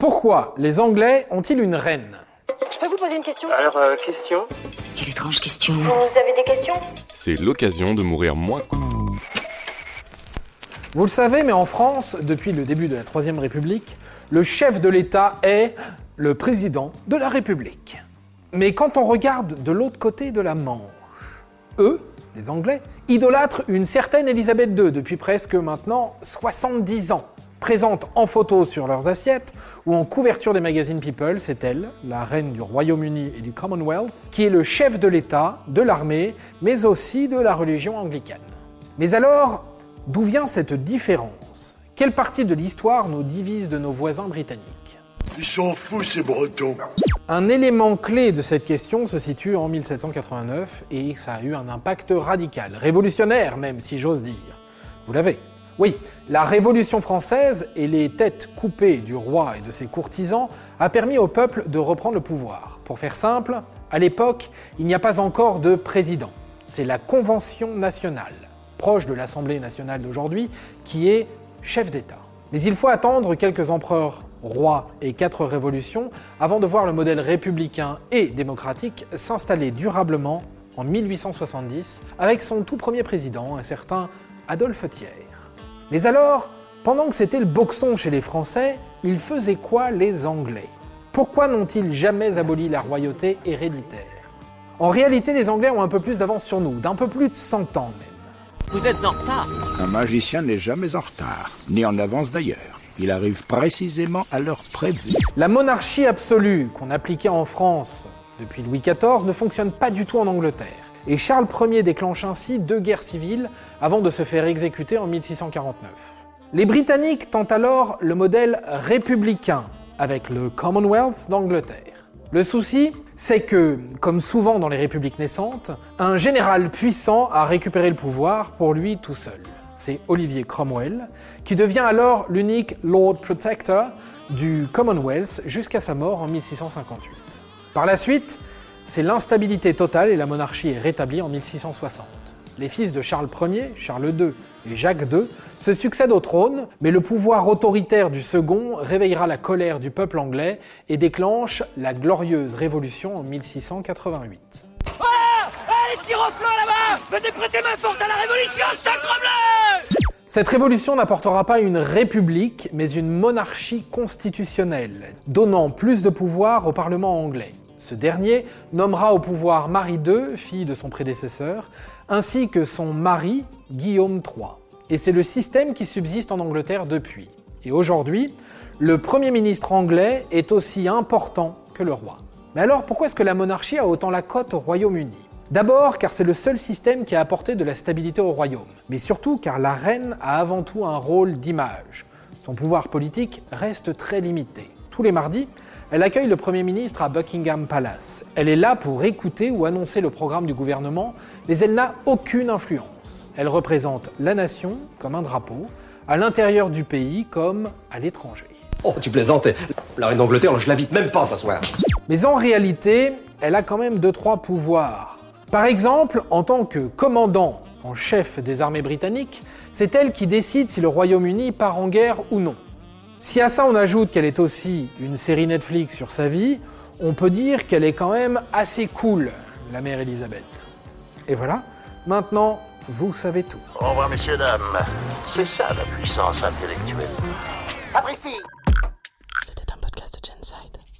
Pourquoi les Anglais ont-ils une reine? Je peux vous poser une question? Alors, euh, question? Quelle étrange question. Vous avez des questions? C'est l'occasion de mourir moins. Vous le savez, mais en France, depuis le début de la Troisième République, le chef de l'État est le président de la République. Mais quand on regarde de l'autre côté de la Manche, eux, les Anglais, idolâtrent une certaine Élisabeth II depuis presque maintenant 70 ans. Présente en photo sur leurs assiettes ou en couverture des magazines People, c'est elle, la reine du Royaume-Uni et du Commonwealth, qui est le chef de l'État, de l'armée, mais aussi de la religion anglicane. Mais alors, d'où vient cette différence? Quelle partie de l'histoire nous divise de nos voisins britanniques? Ils s'en foutent ces bretons. Un élément clé de cette question se situe en 1789 et ça a eu un impact radical, révolutionnaire même si j'ose dire. Vous l'avez. Oui, la Révolution française et les têtes coupées du roi et de ses courtisans a permis au peuple de reprendre le pouvoir. Pour faire simple, à l'époque, il n'y a pas encore de président. C'est la Convention nationale, proche de l'Assemblée nationale d'aujourd'hui, qui est chef d'État. Mais il faut attendre quelques empereurs, rois et quatre révolutions avant de voir le modèle républicain et démocratique s'installer durablement en 1870 avec son tout premier président, un certain Adolphe Thiers. Mais alors, pendant que c'était le boxon chez les Français, ils faisaient quoi les Anglais? Pourquoi n'ont-ils jamais aboli la royauté héréditaire? En réalité, les Anglais ont un peu plus d'avance sur nous, d'un peu plus de 100 ans même. Vous êtes en retard. Un magicien n'est jamais en retard, ni en avance d'ailleurs. Il arrive précisément à l'heure prévue. La monarchie absolue qu'on appliquait en France depuis Louis XIV ne fonctionne pas du tout en Angleterre. Et Charles Ier déclenche ainsi deux guerres civiles avant de se faire exécuter en 1649. Les Britanniques tentent alors le modèle républicain avec le Commonwealth d'Angleterre. Le souci, c'est que, comme souvent dans les républiques naissantes, un général puissant a récupéré le pouvoir pour lui tout seul. C'est Olivier Cromwell, qui devient alors l'unique Lord Protector du Commonwealth jusqu'à sa mort en 1658. Par la suite, c'est l'instabilité totale et la monarchie est rétablie en 1660. Les fils de Charles Ier, Charles II et Jacques II se succèdent au trône, mais le pouvoir autoritaire du second réveillera la colère du peuple anglais et déclenche la glorieuse révolution en 1688. Allez, tire au flanc là-bas Venez prêter main forte à la révolution, sacrebleu Cette révolution n'apportera pas une république, mais une monarchie constitutionnelle, donnant plus de pouvoir au Parlement anglais. Ce dernier nommera au pouvoir Marie II, fille de son prédécesseur, ainsi que son mari, Guillaume III. Et c'est le système qui subsiste en Angleterre depuis. Et aujourd'hui, le Premier ministre anglais est aussi important que le roi. Mais alors pourquoi est-ce que la monarchie a autant la cote au Royaume-Uni? D'abord car c'est le seul système qui a apporté de la stabilité au royaume, mais surtout car la reine a avant tout un rôle d'image. Son pouvoir politique reste très limité. Tous les mardis, elle accueille le Premier ministre à Buckingham Palace. Elle est là pour écouter ou annoncer le programme du gouvernement, mais elle n'a aucune influence. Elle représente la nation comme un drapeau, à l'intérieur du pays comme à l'étranger. Oh, tu plaisantais. La reine d'Angleterre, je l'invite même pas à s'asseoir. Mais en réalité, elle a quand même deux trois pouvoirs. Par exemple, en tant que commandant en chef des armées britanniques, c'est elle qui décide si le Royaume-Uni part en guerre ou non. Si à ça on ajoute qu'elle est aussi une série Netflix sur sa vie, on peut dire qu'elle est quand même assez cool, la mère Elisabeth. Et voilà, maintenant vous savez tout. Au revoir, messieurs, dames. C'est ça la puissance intellectuelle. Sapristi C'était un podcast de Genside.